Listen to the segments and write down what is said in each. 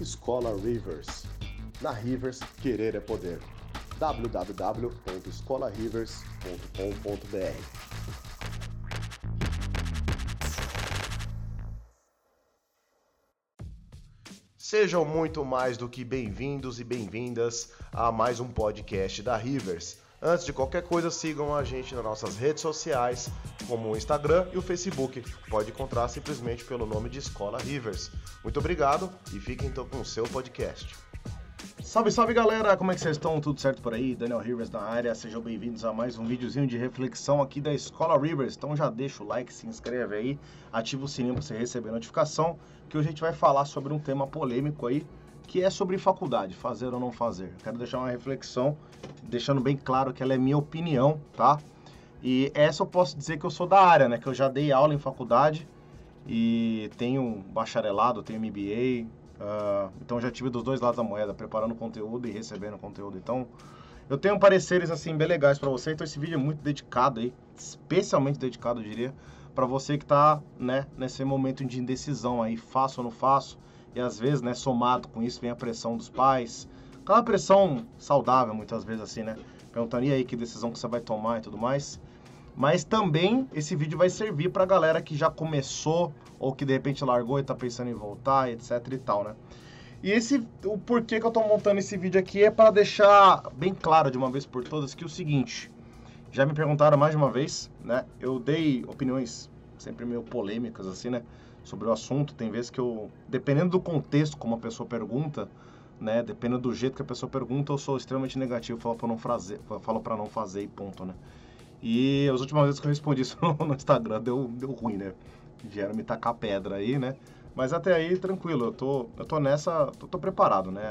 Escola Rivers. Na Rivers, querer é poder. www.escolarivers.com.br Sejam muito mais do que bem-vindos e bem-vindas a mais um podcast da Rivers. Antes de qualquer coisa, sigam a gente nas nossas redes sociais, como o Instagram e o Facebook. Pode encontrar simplesmente pelo nome de Escola Rivers. Muito obrigado e fiquem então com o seu podcast. Salve, salve galera! Como é que vocês estão? Tudo certo por aí? Daniel Rivers na área. Sejam bem-vindos a mais um videozinho de reflexão aqui da Escola Rivers. Então já deixa o like, se inscreve aí, ativa o sininho para você receber notificação, que hoje a gente vai falar sobre um tema polêmico aí, que é sobre faculdade, fazer ou não fazer. Quero deixar uma reflexão, deixando bem claro que ela é minha opinião, tá? E essa eu posso dizer que eu sou da área, né? Que eu já dei aula em faculdade e tenho bacharelado, tenho MBA, Uh, então já tive dos dois lados da moeda, preparando conteúdo e recebendo conteúdo. Então eu tenho pareceres assim bem legais para você. Então esse vídeo é muito dedicado aí, especialmente dedicado, eu diria, para você que está né, nesse momento de indecisão aí, faço ou não faço. E às vezes, né, somado com isso vem a pressão dos pais, aquela pressão saudável muitas vezes assim, né? Perguntando e aí que decisão que você vai tomar e tudo mais. Mas também esse vídeo vai servir para galera que já começou ou que de repente largou e está pensando em voltar, etc e tal, né? E esse, o porquê que eu estou montando esse vídeo aqui é para deixar bem claro de uma vez por todas que o seguinte, já me perguntaram mais de uma vez, né? Eu dei opiniões sempre meio polêmicas assim, né, sobre o assunto. Tem vezes que eu, dependendo do contexto como a pessoa pergunta, né, dependendo do jeito que a pessoa pergunta, eu sou extremamente negativo, falo para não fazer, falo para não fazer e ponto, né? E as últimas vezes que eu respondi isso no Instagram deu, deu ruim, né? Vieram me tacar pedra aí, né? Mas até aí, tranquilo, eu tô, eu tô nessa, tô, tô preparado, né?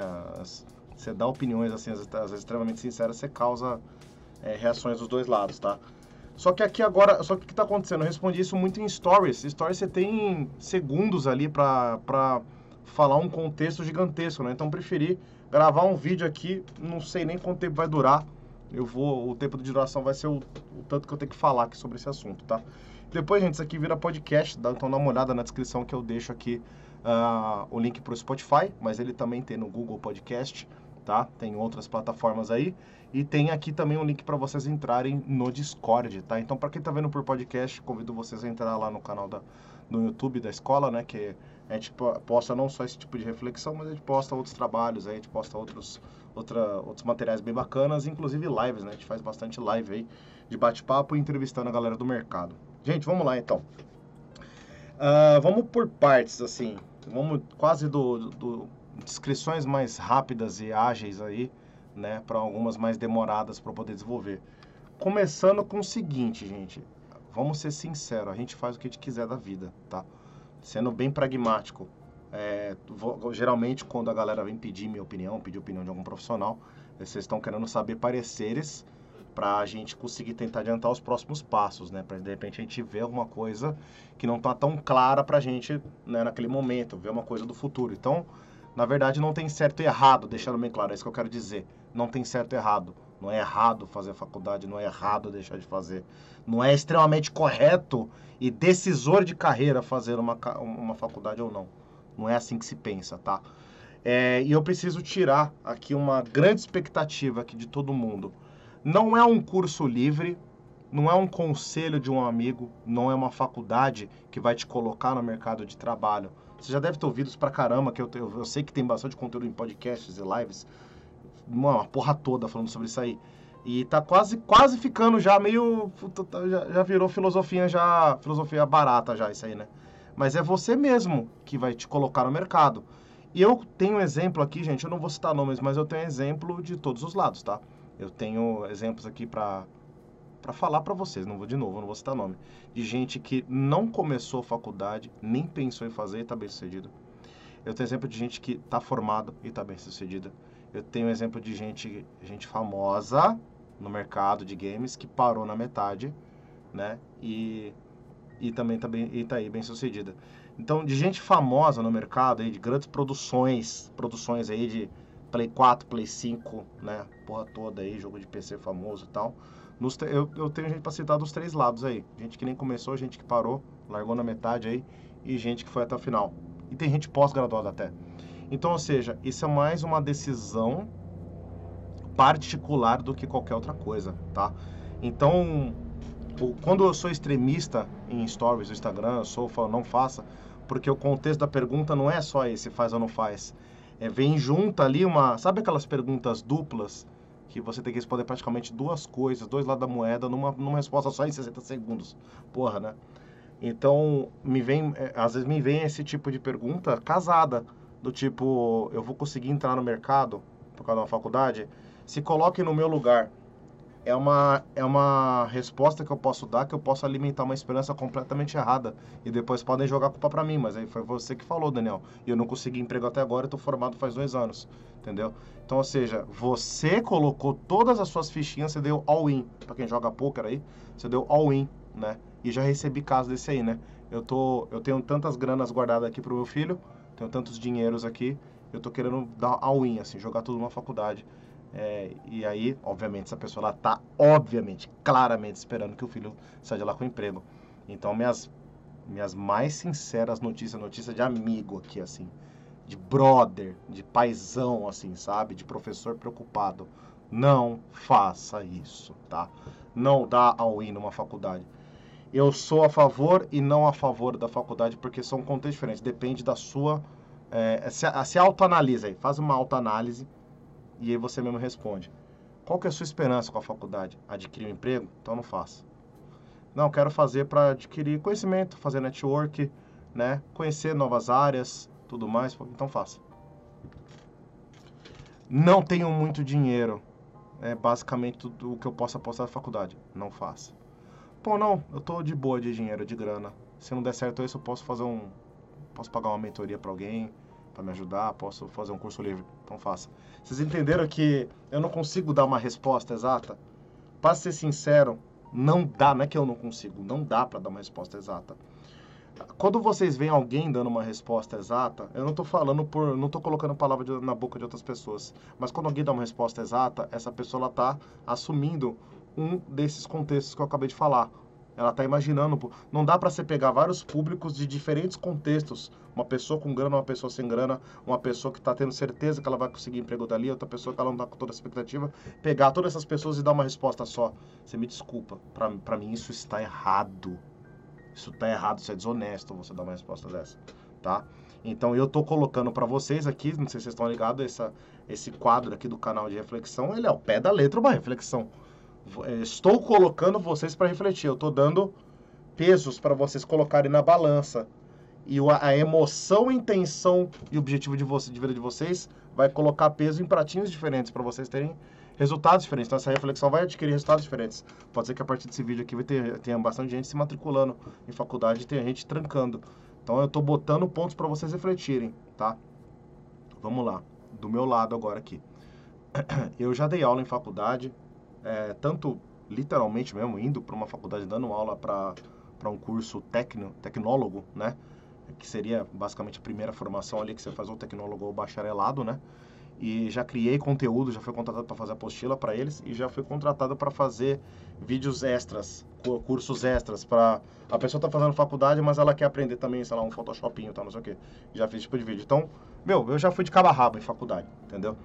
Você dá opiniões, assim, às vezes extremamente sinceras, você causa é, reações dos dois lados, tá? Só que aqui agora, só que o que tá acontecendo? Eu respondi isso muito em stories. Stories você tem segundos ali pra falar um contexto gigantesco, né? Então preferi gravar um vídeo aqui, não sei nem quanto tempo vai durar, eu vou, o tempo de duração vai ser o, o, tanto que eu tenho que falar aqui sobre esse assunto, tá? Depois, gente, isso aqui vira podcast, então dá uma olhada na descrição que eu deixo aqui uh, o link para o Spotify, mas ele também tem no Google Podcast, tá? Tem outras plataformas aí. E tem aqui também um link para vocês entrarem no Discord, tá? Então, para quem tá vendo por podcast, convido vocês a entrar lá no canal da, no YouTube da escola, né? Que a gente posta não só esse tipo de reflexão, mas a gente posta outros trabalhos, aí, a gente posta outros, outra, outros materiais bem bacanas, inclusive lives, né? A gente faz bastante live aí de bate-papo e entrevistando a galera do mercado. Gente, vamos lá então. Uh, vamos por partes, assim. Vamos quase do, do, do descrições mais rápidas e ágeis aí, né? Para algumas mais demoradas para poder desenvolver. Começando com o seguinte, gente. Vamos ser sinceros, a gente faz o que a gente quiser da vida, tá? sendo bem pragmático. É, geralmente, quando a galera vem pedir minha opinião, pedir opinião de algum profissional, vocês estão querendo saber pareceres para a gente conseguir tentar adiantar os próximos passos, né? Para de repente a gente ver alguma coisa que não está tão clara para a gente né, naquele momento, ver uma coisa do futuro. Então, na verdade, não tem certo e errado, deixando bem claro, é isso que eu quero dizer. Não tem certo e errado. Não é errado fazer faculdade, não é errado deixar de fazer. Não é extremamente correto e decisor de carreira fazer uma, uma faculdade ou não. Não é assim que se pensa, tá? É, e eu preciso tirar aqui uma grande expectativa aqui de todo mundo. Não é um curso livre, não é um conselho de um amigo, não é uma faculdade que vai te colocar no mercado de trabalho. Você já deve ter ouvido isso pra caramba, que eu, eu, eu sei que tem bastante conteúdo em podcasts e lives uma porra toda falando sobre isso aí. E tá quase, quase ficando já meio. Tá, já, já virou filosofia já. Filosofia barata já, isso aí, né? Mas é você mesmo que vai te colocar no mercado. E eu tenho um exemplo aqui, gente, eu não vou citar nomes, mas eu tenho exemplo de todos os lados, tá? Eu tenho exemplos aqui para para falar para vocês, não vou de novo, não vou citar nome, de gente que não começou faculdade, nem pensou em fazer e tá bem sucedido. Eu tenho exemplo de gente que tá formado e tá bem sucedida. Eu tenho exemplo de gente, gente famosa no mercado de games que parou na metade, né? E, e também tá, bem, tá aí bem sucedida. Então, de gente famosa no mercado, aí, de grandes produções, produções aí de Play 4, Play 5, né? Porra toda aí, jogo de PC famoso e tal. Nos, eu, eu tenho gente para citar dos três lados aí. Gente que nem começou, gente que parou, largou na metade aí, e gente que foi até o final. E tem gente pós-graduada até. Então, ou seja, isso é mais uma decisão particular do que qualquer outra coisa, tá? Então, quando eu sou extremista em stories do Instagram, eu sou falo, não faça, porque o contexto da pergunta não é só esse, faz ou não faz. É, vem junto ali uma. Sabe aquelas perguntas duplas? Que você tem que responder praticamente duas coisas, dois lados da moeda, numa, numa resposta só em 60 segundos. Porra, né? Então, me vem, é, às vezes me vem esse tipo de pergunta casada, do tipo, eu vou conseguir entrar no mercado por causa uma faculdade? Se coloque no meu lugar. É uma, é uma resposta que eu posso dar, que eu posso alimentar uma esperança completamente errada. E depois podem jogar a culpa pra mim, mas aí foi você que falou, Daniel. E eu não consegui emprego até agora, eu tô formado faz dois anos. Entendeu? Então, ou seja, você colocou todas as suas fichinhas, você deu all-in. Pra quem joga poker aí, você deu all-in, né? E já recebi caso desse aí, né? Eu, tô, eu tenho tantas granas guardadas aqui pro meu filho, tenho tantos dinheiros aqui, eu tô querendo dar all-in, assim, jogar tudo numa faculdade. É, e aí, obviamente, essa pessoa ela tá, obviamente, claramente esperando que o filho saia de lá com emprego. Então, minhas, minhas mais sinceras notícias, notícia de amigo aqui, assim, de brother, de paizão, assim, sabe? De professor preocupado. Não faça isso, tá? Não dá all-in numa faculdade eu sou a favor e não a favor da faculdade, porque são contextos diferentes. Depende da sua. É, se, se autoanalisa aí, faz uma autoanálise e aí você mesmo responde. Qual que é a sua esperança com a faculdade? Adquirir um emprego? Então não faça. Não, quero fazer para adquirir conhecimento, fazer network, né? Conhecer novas áreas, tudo mais. Então faça. Não tenho muito dinheiro. É basicamente tudo o que eu posso apostar na faculdade. Não faça. Pô, não, eu tô de boa de dinheiro, de grana. Se não der certo isso, eu posso fazer um. Posso pagar uma mentoria para alguém para me ajudar, posso fazer um curso livre. Então faça. Vocês entenderam que eu não consigo dar uma resposta exata? Para ser sincero, não dá, não é que eu não consigo, não dá para dar uma resposta exata. Quando vocês veem alguém dando uma resposta exata, eu não estou falando por, não estou colocando palavra de, na boca de outras pessoas, mas quando alguém dá uma resposta exata, essa pessoa está assumindo um desses contextos que eu acabei de falar. Ela está imaginando, não dá para você pegar vários públicos de diferentes contextos, uma pessoa com grana, uma pessoa sem grana, uma pessoa que está tendo certeza que ela vai conseguir emprego dali, outra pessoa que ela não está com toda a expectativa, pegar todas essas pessoas e dar uma resposta só. Você me desculpa, para mim isso está errado. Isso está errado, isso é desonesto você dar uma resposta dessa, tá? Então eu estou colocando para vocês aqui, não sei se vocês estão ligados, essa, esse quadro aqui do canal de reflexão, ele é o pé da letra uma reflexão. É, estou colocando vocês para refletir. Eu estou dando pesos para vocês colocarem na balança. E a emoção, intenção e objetivo de, você, de vida de vocês vai colocar peso em pratinhos diferentes para vocês terem resultados diferentes. Então essa reflexão vai adquirir resultados diferentes. Pode ser que a partir desse vídeo aqui vai ter, tenha bastante gente se matriculando em faculdade e tenha gente trancando. Então eu estou botando pontos para vocês refletirem, tá? Vamos lá. Do meu lado agora aqui. Eu já dei aula em faculdade, é, tanto literalmente mesmo, indo para uma faculdade dando aula para um curso tecno, tecnólogo, né? Que seria basicamente a primeira formação ali que você faz o tecnólogo ou bacharelado, né? E já criei conteúdo, já fui contratado para fazer apostila para eles e já fui contratado para fazer vídeos extras, cursos extras para a pessoa tá fazendo faculdade, mas ela quer aprender também, sei lá, um photoshopinho, tá, não sei o quê. Já fiz tipo de vídeo. Então, meu, eu já fui de cabo a rabo em faculdade, entendeu?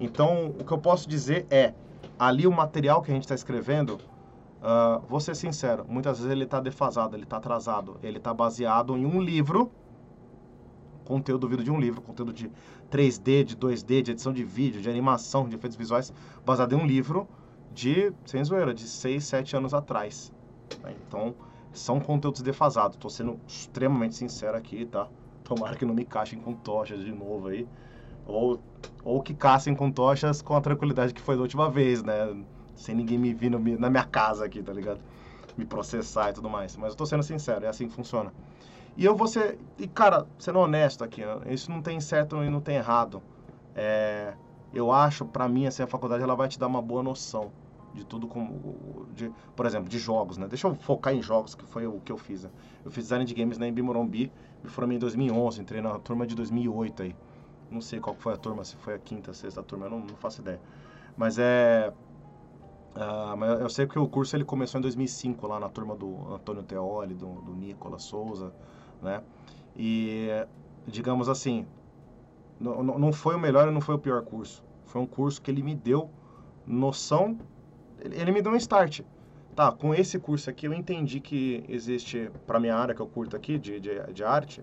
Então, o que eu posso dizer é, ali o material que a gente está escrevendo, uh, vou ser sincero, muitas vezes ele está defasado, ele está atrasado, ele está baseado em um livro, conteúdo vindo de um livro, conteúdo de 3D, de 2D, de edição de vídeo, de animação, de efeitos visuais, baseado em um livro de, sem zoeira, de 6, 7 anos atrás. Então, são conteúdos defasados. Estou sendo extremamente sincero aqui, tá? Tomara que não me caixem com tochas de novo aí. Ou, ou que caçem com tochas com a tranquilidade que foi da última vez, né? Sem ninguém me vir no, na minha casa aqui, tá ligado? Me processar e tudo mais. Mas eu tô sendo sincero, é assim que funciona. E eu vou ser. E, cara, sendo honesto aqui, né? isso não tem certo e não tem errado. É, eu acho, para mim, assim, a faculdade ela vai te dar uma boa noção de tudo como. De, por exemplo, de jogos, né? Deixa eu focar em jogos, que foi o que eu fiz. Né? Eu fiz design de games na Embi Morumbi, me formei em 2011, entrei na turma de 2008 aí. Não sei qual foi a turma, se foi a quinta, sexta turma, eu não, não faço ideia. Mas é. Uh, mas eu sei que o curso ele começou em 2005, lá na turma do Antônio Teoli, do, do Nicolas Souza, né? E, digamos assim, não, não foi o melhor e não foi o pior curso. Foi um curso que ele me deu noção, ele, ele me deu um start. Tá, com esse curso aqui eu entendi que existe, para minha área que eu curto aqui, de, de, de arte,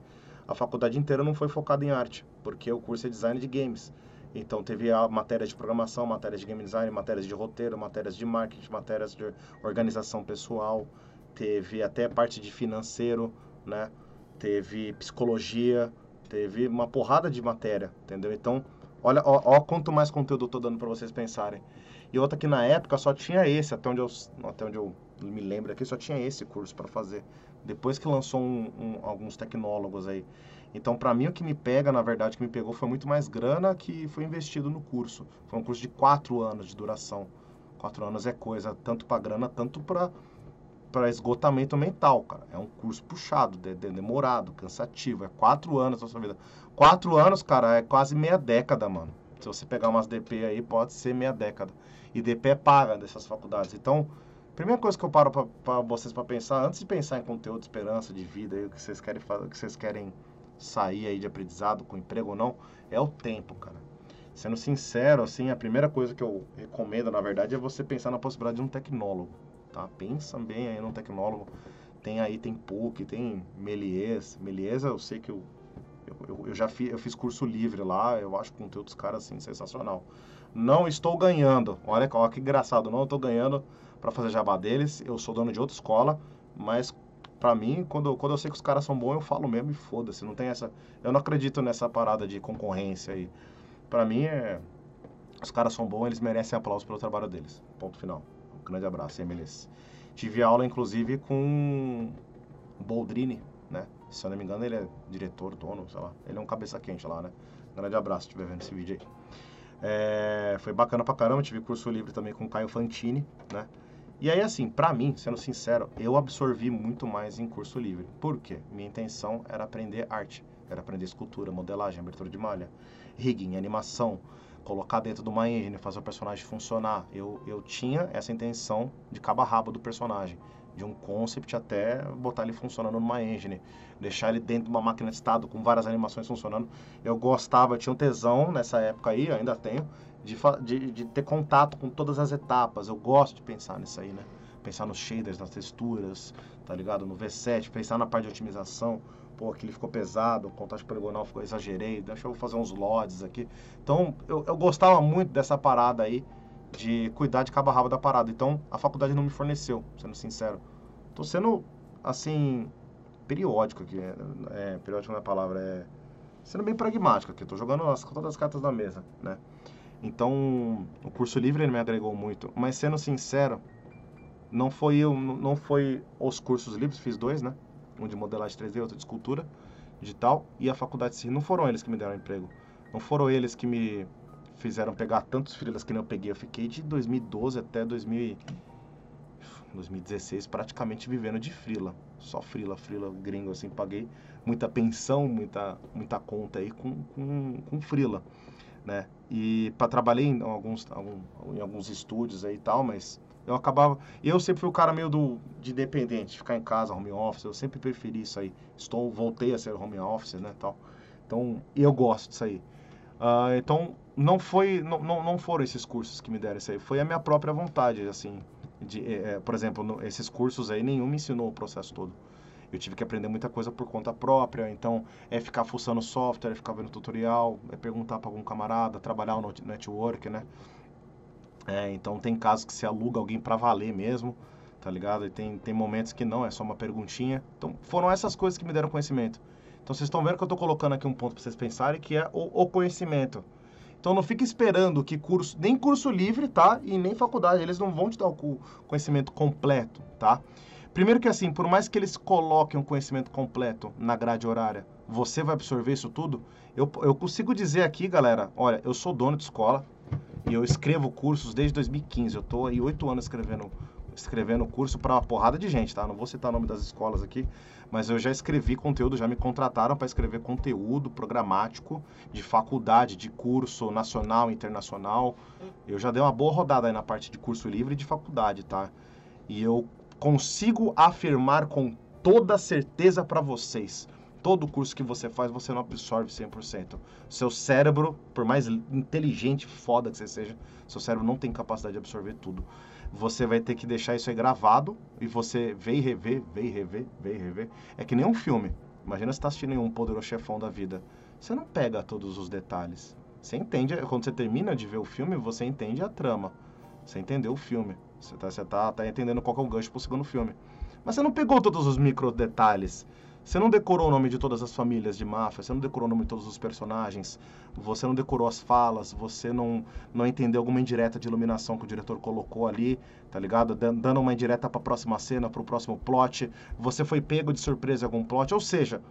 a faculdade inteira não foi focada em arte, porque o curso é design de games. Então teve a matéria de programação, matérias de game design, matérias de roteiro, matérias de marketing, matérias de organização pessoal, teve até parte de financeiro, né? Teve psicologia, teve uma porrada de matéria, entendeu? Então, olha, ó, ó quanto mais conteúdo eu tô dando para vocês pensarem. E outra que na época só tinha esse, até onde eu, até onde eu me lembro aqui, só tinha esse curso para fazer. Depois que lançou um, um, alguns tecnólogos aí. Então, para mim, o que me pega, na verdade, que me pegou foi muito mais grana que foi investido no curso. Foi um curso de quatro anos de duração. Quatro anos é coisa, tanto para grana, tanto para para esgotamento mental, cara. É um curso puxado, de, de, demorado, cansativo. É quatro anos da sua vida. Quatro anos, cara, é quase meia década, mano. Se você pegar umas DP aí, pode ser meia década. E DP é paga dessas faculdades. Então, primeira coisa que eu paro para vocês para pensar, antes de pensar em conteúdo, esperança de vida, o que vocês querem fazer, que vocês querem sair aí de aprendizado com emprego ou não, é o tempo, cara. Sendo sincero, assim, a primeira coisa que eu recomendo, na verdade, é você pensar na possibilidade de um tecnólogo, tá? Pensa bem aí num tecnólogo. Tem aí, tem PUC, tem Melies. Melies eu sei que eu eu, eu já fiz, eu fiz curso livre lá, eu acho o conteúdo dos caras assim sensacional. Não estou ganhando, olha, olha que engraçado, não estou ganhando para fazer jabá deles. Eu sou dono de outra escola, mas para mim, quando, quando eu sei que os caras são bons, eu falo mesmo e foda-se. Não tem essa. Eu não acredito nessa parada de concorrência aí. Para mim é. Os caras são bons, eles merecem aplauso pelo trabalho deles. Ponto final. Um grande abraço, MLS. Tive aula, inclusive, com Boldrini, né? Se eu não me engano, ele é diretor, dono, sei lá. Ele é um cabeça quente lá, né? Grande abraço se estiver vendo esse vídeo aí. É, foi bacana pra caramba, tive curso livre também com o Caio Fantini, né? E aí, assim, pra mim, sendo sincero, eu absorvi muito mais em curso livre. Por quê? Minha intenção era aprender arte, era aprender escultura, modelagem, abertura de malha, rigging, animação, colocar dentro de uma engine, fazer o personagem funcionar. Eu, eu tinha essa intenção de cabo a rabo do personagem de um concept até botar ele funcionando numa engine, deixar ele dentro de uma máquina de estado com várias animações funcionando. Eu gostava, tinha um tesão nessa época aí, ainda tenho, de, de, de ter contato com todas as etapas. Eu gosto de pensar nisso aí, né? Pensar nos shaders, nas texturas, tá ligado? No V7, pensar na parte de otimização. Pô, aquele ficou pesado, o contato poligonal ficou exagerei, deixa eu fazer uns LODs aqui. Então, eu, eu gostava muito dessa parada aí de cuidar de cabo a rabo da parada. Então, a faculdade não me forneceu, sendo sincero. Tô sendo, assim, periódico aqui. É, é periódico não é a palavra, é... Sendo bem pragmático aqui. Tô jogando as, todas as cartas na mesa, né? Então, o curso livre ele me agregou muito. Mas, sendo sincero, não foi eu, não foi os cursos livres, fiz dois, né? Um de modelagem 3D, outro de escultura digital. E a faculdade sim, não foram eles que me deram emprego. Não foram eles que me fizeram pegar tantos frilas que nem eu peguei. Eu fiquei de 2012 até 2000, 2016 praticamente vivendo de frila. Só frila, frila gringo, assim, paguei muita pensão, muita, muita conta aí com, com, com frila, né? E para trabalhei em alguns, em alguns estúdios aí e tal, mas eu acabava... Eu sempre fui o cara meio do, de dependente, ficar em casa, home office, eu sempre preferi isso aí. Estou, voltei a ser home office, né, tal. Então, eu gosto disso aí. Uh, então, não foi, não, não, não foram esses cursos que me deram isso aí, foi a minha própria vontade, assim. De, é, por exemplo, no, esses cursos aí, nenhum me ensinou o processo todo. Eu tive que aprender muita coisa por conta própria, então é ficar fuçando software, é ficar vendo tutorial, é perguntar para algum camarada, trabalhar no network, né? É, então tem casos que se aluga alguém para valer mesmo, tá ligado? E tem, tem momentos que não, é só uma perguntinha. Então foram essas coisas que me deram conhecimento. Então vocês estão vendo que eu estou colocando aqui um ponto para vocês pensarem que é o, o, conhecimento. Então não fique esperando que curso, nem curso livre, tá? E nem faculdade, eles não vão te dar o conhecimento completo, tá? Primeiro que assim, por mais que eles coloquem um conhecimento completo na grade horária, você vai absorver isso tudo? Eu, eu consigo dizer aqui, galera, olha, eu sou dono de escola e eu escrevo cursos desde 2015. Eu estou aí oito anos escrevendo escrevendo curso para uma porrada de gente, tá? Não vou citar o nome das escolas aqui, mas eu já escrevi conteúdo, já me contrataram para escrever conteúdo programático de faculdade, de curso nacional, internacional. Eu já dei uma boa rodada aí na parte de curso livre e de faculdade, tá? E eu consigo afirmar com toda certeza para vocês todo curso que você faz, você não absorve 100%. Seu cérebro, por mais inteligente, foda que você seja, seu cérebro não tem capacidade de absorver tudo. Você vai ter que deixar isso aí gravado e você vê e rever, vê e rever, vê e rever. É que nem um filme. Imagina você tá assistindo um poderoso chefão da vida. Você não pega todos os detalhes. Você entende, quando você termina de ver o filme, você entende a trama. Você entendeu o filme. Você tá, você tá, tá entendendo qual é o gancho pro segundo filme. Mas você não pegou todos os micro detalhes. Você não decorou o nome de todas as famílias de máfia, você não decorou o nome de todos os personagens, você não decorou as falas, você não, não entendeu alguma indireta de iluminação que o diretor colocou ali, tá ligado? Dando uma indireta para a próxima cena, para o próximo plot, você foi pego de surpresa em algum plot, ou seja,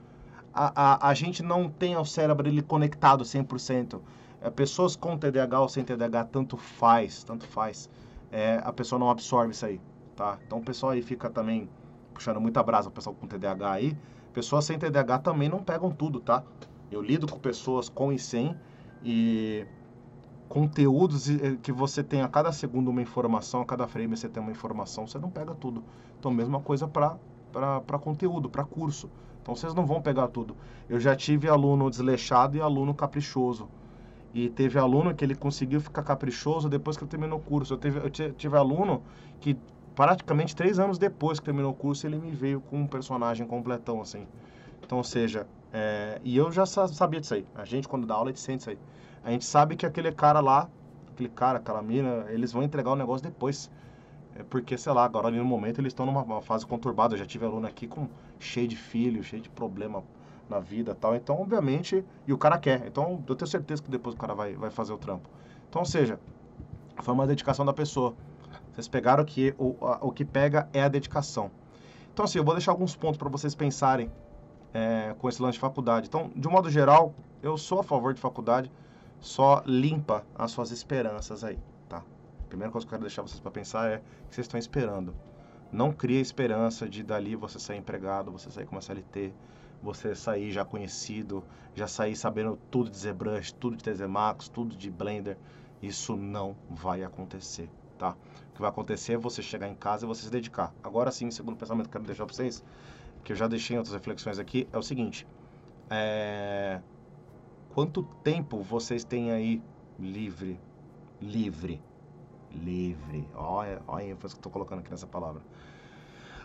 a, a, a gente não tem o cérebro ele conectado 100%. É, pessoas com TDAH ou sem TDAH, tanto faz, tanto faz. É, a pessoa não absorve isso aí, tá? Então o pessoal aí fica também puxando muita brasa, o pessoal com TDAH aí, Pessoas sem TDAH também não pegam tudo, tá? Eu lido com pessoas com e sem e conteúdos eh, que você tem a cada segundo uma informação, a cada frame você tem uma informação, você não pega tudo. Então, mesma coisa para conteúdo, para curso. Então, vocês não vão pegar tudo. Eu já tive aluno desleixado e aluno caprichoso. E teve aluno que ele conseguiu ficar caprichoso depois que ele terminou o curso. Eu, teve, eu tive aluno que praticamente três anos depois que terminou o curso, ele me veio com um personagem completão, assim. Então, ou seja, é, e eu já sabia disso aí. A gente, quando dá aula, a gente sente isso aí. A gente sabe que aquele cara lá, aquele cara, aquela mina, eles vão entregar o negócio depois. É porque, sei lá, agora ali no momento eles estão numa fase conturbada. Eu já tive aluno aqui com cheio de filho, cheio de problema na vida tal. Então, obviamente, e o cara quer. Então, eu tenho certeza que depois o cara vai, vai fazer o trampo. Então, ou seja, foi uma dedicação da pessoa. Vocês pegaram que o, a, o que pega é a dedicação. Então, assim, eu vou deixar alguns pontos para vocês pensarem é, com esse lance de faculdade. Então, de um modo geral, eu sou a favor de faculdade, só limpa as suas esperanças aí, tá? A primeira coisa que eu quero deixar vocês para pensar é que vocês estão esperando. Não crie esperança de dali você sair empregado, você sair com uma CLT, você sair já conhecido, já sair sabendo tudo de ZBrush, tudo de TZ Max, tudo de Blender. Isso não vai acontecer, tá? que vai acontecer é você chegar em casa e você se dedicar. Agora sim, segundo pensamento que eu quero deixar para vocês, que eu já deixei em outras reflexões aqui, é o seguinte: é... quanto tempo vocês têm aí livre? Livre. Livre. Olha, olha a ênfase que eu estou colocando aqui nessa palavra.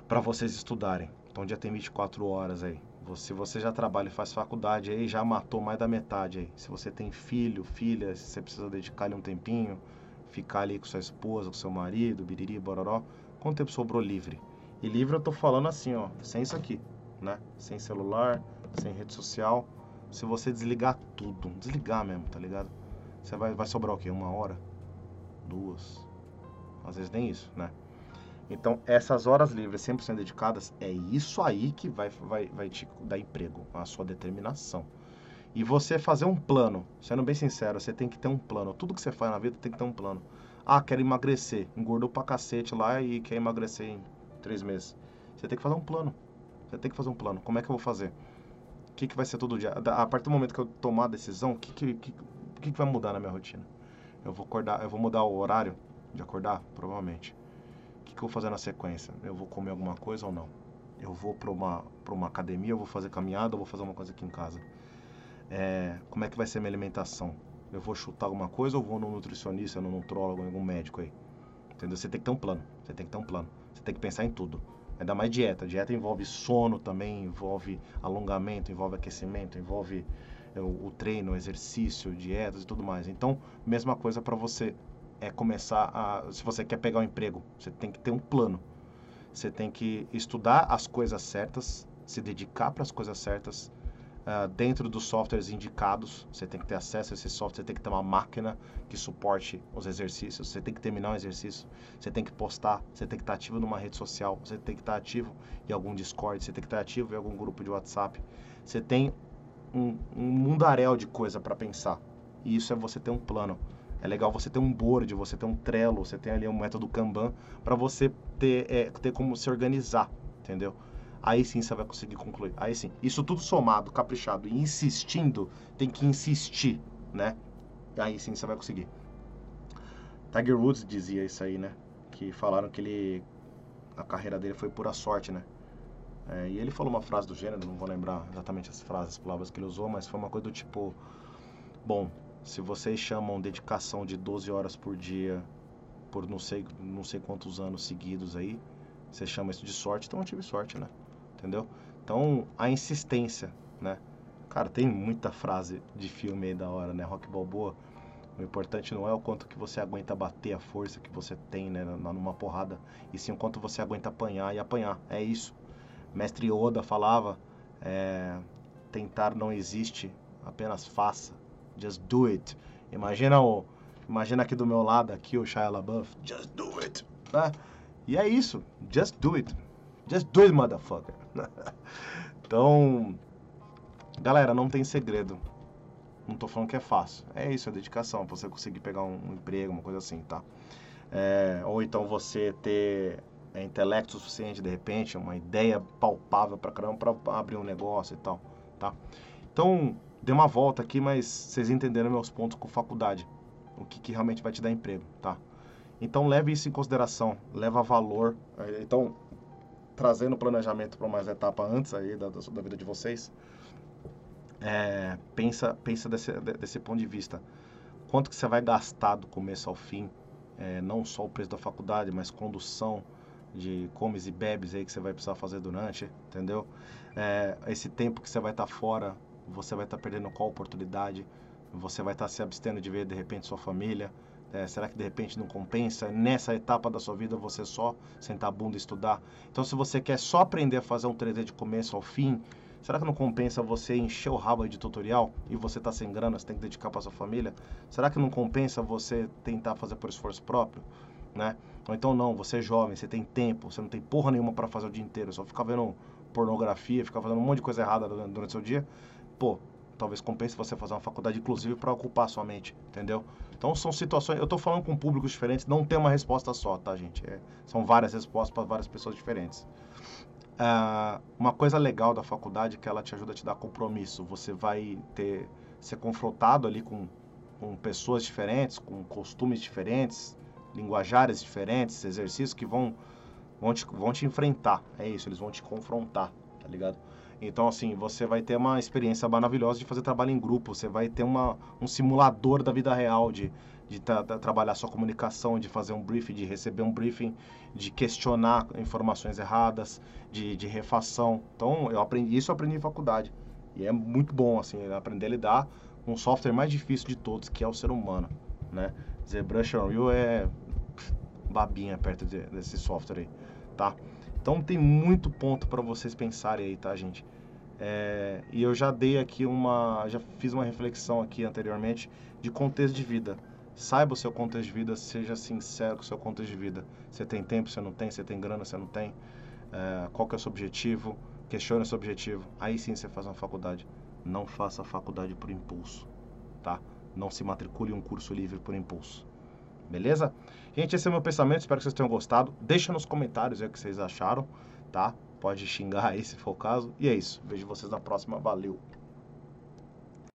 Para vocês estudarem. Então, o dia tem 24 horas aí. Se você já trabalha e faz faculdade aí, já matou mais da metade aí. Se você tem filho, filha, se você precisa dedicar-lhe um tempinho, ficar ali com sua esposa, com seu marido, biriri, bororó, quanto tempo sobrou livre? E livre eu tô falando assim, ó, sem isso aqui, né? Sem celular, sem rede social. Se você desligar tudo, desligar mesmo, tá ligado? Você vai, vai sobrar o quê? Uma hora? Duas? Às vezes nem isso, né? Então, essas horas livres 100% dedicadas, é isso aí que vai, vai, vai te dar emprego, a sua determinação. E você fazer um plano, sendo bem sincero, você tem que ter um plano. Tudo que você faz na vida tem que ter um plano. Ah, quero emagrecer. Engordou pra cacete lá e quer emagrecer em três meses. Você tem que fazer um plano. Você tem que fazer um plano. Como é que eu vou fazer? O que, que vai ser todo dia? A partir do momento que eu tomar a decisão, o que, que, que, que, vai mudar na minha rotina? Eu vou acordar, eu vou mudar o horário de acordar? Provavelmente. Que, que eu vou fazer na sequência? Eu vou comer alguma coisa ou não? Eu vou para uma, pra uma academia, eu vou fazer caminhada, eu vou fazer uma coisa aqui em casa é, como é que vai ser minha alimentação? Eu vou chutar alguma coisa ou vou no nutricionista, no nutrólogo, em algum médico aí? Entendeu? Você tem que ter um plano. Você tem que ter um plano. Você tem que pensar em tudo. Ainda mais dieta. Dieta envolve sono também, envolve alongamento, envolve aquecimento, envolve é, o, o treino, o exercício, dietas e tudo mais. Então, mesma coisa para você é começar a. Se você quer pegar um emprego, você tem que ter um plano. Você tem que estudar as coisas certas, se dedicar para as coisas certas Uh, dentro dos softwares indicados, você tem que ter acesso a esse software, você tem que ter uma máquina que suporte os exercícios, você tem que terminar um exercício, você tem que postar, você tem que estar ativo numa rede social, você tem que estar ativo em algum Discord, você tem que estar ativo em algum grupo de WhatsApp. Você tem um, um mundaréu de coisa para pensar. E isso é você ter um plano. É legal você ter um board, você ter um Trello, você tem ali um método Kanban para você ter, é, ter como se organizar, entendeu? aí sim você vai conseguir concluir. Aí sim. Isso tudo somado, caprichado e insistindo, tem que insistir, né? Aí sim você vai conseguir. Tiger Woods dizia isso aí, né? Que falaram que ele a carreira dele foi pura sorte, né? É, e ele falou uma frase do gênero, não vou lembrar exatamente as frases, as palavras que ele usou, mas foi uma coisa do tipo: Bom, se vocês chamam dedicação de 12 horas por dia por não sei, não sei quantos anos seguidos aí, você chama isso de sorte, então eu tive sorte, né? Entendeu? Então, a insistência, né? Cara, tem muita frase de filme aí da hora, né? Rock Balboa. O importante não é o quanto que você aguenta bater a força que você tem, né, numa porrada, e sim o quanto você aguenta apanhar e apanhar. É isso. Mestre Oda falava: é, tentar não existe, apenas faça. Just do it. Imagina o, imagina aqui do meu lado aqui o Shia LaBeouf. Just do it. Né? E é isso. Just do it. Just do it, motherfucker. então, galera, não tem segredo. Não tô falando que é fácil. É isso, é dedicação. Pra você conseguir pegar um, um emprego, uma coisa assim, tá? É, ou então você ter é, intelecto suficiente, de repente, uma ideia palpável pra caramba pra abrir um negócio e tal, tá? Então, dei uma volta aqui, mas vocês entenderam meus pontos com faculdade. O que, que realmente vai te dar emprego, tá? Então, leve isso em consideração, leva valor. É, então, trazendo planejamento para mais etapa antes aí da, da vida de vocês, é, pensa, pensa desse, desse ponto de vista. Quanto que você vai gastar do começo ao fim, é, não só o preço da faculdade, mas condução de comes e bebes aí que você vai precisar fazer durante, entendeu? É, esse tempo que você vai estar tá fora, você vai estar tá perdendo qual oportunidade? Você vai estar tá se abstendo de ver de repente sua família? É, será que de repente não compensa nessa etapa da sua vida você só sentar a bunda e estudar? Então, se você quer só aprender a fazer um 3D de começo ao fim, será que não compensa você encher o rabo de tutorial e você tá sem grana, você tem que dedicar para sua família? Será que não compensa você tentar fazer por esforço próprio, né? Ou então não, você é jovem, você tem tempo, você não tem porra nenhuma para fazer o dia inteiro, só ficar vendo pornografia, ficar fazendo um monte de coisa errada durante o seu dia. Pô, talvez compense você fazer uma faculdade inclusive para ocupar sua mente, entendeu? Então são situações, eu estou falando com públicos diferentes, não tem uma resposta só, tá, gente? É, são várias respostas para várias pessoas diferentes. Uh, uma coisa legal da faculdade é que ela te ajuda a te dar compromisso. Você vai ter ser confrontado ali com, com pessoas diferentes, com costumes diferentes, linguajares diferentes, exercícios que vão vão te, vão te enfrentar. É isso, eles vão te confrontar, tá ligado? Então, assim, você vai ter uma experiência maravilhosa de fazer trabalho em grupo, você vai ter uma, um simulador da vida real, de, de tra trabalhar sua comunicação, de fazer um briefing, de receber um briefing, de questionar informações erradas, de, de refação. Então, eu aprendi isso eu aprendi em faculdade. E é muito bom, assim, aprender a lidar com o software mais difícil de todos, que é o ser humano, né? ZBrush Unreal é babinha perto de, desse software aí, tá? Então tem muito ponto para vocês pensarem aí, tá, gente? É, e eu já dei aqui uma, já fiz uma reflexão aqui anteriormente de contexto de vida. Saiba o seu contexto de vida, seja sincero com o seu contexto de vida. Você tem tempo, você não tem, você tem grana, você não tem. É, qual que é o seu objetivo? Questione o seu objetivo. Aí sim você faz uma faculdade. Não faça a faculdade por impulso, tá? Não se matricule em um curso livre por impulso. Beleza? Gente, esse é o meu pensamento, espero que vocês tenham gostado. Deixa nos comentários o que vocês acharam, tá? Pode xingar aí se for o caso. E é isso. Vejo vocês na próxima. Valeu!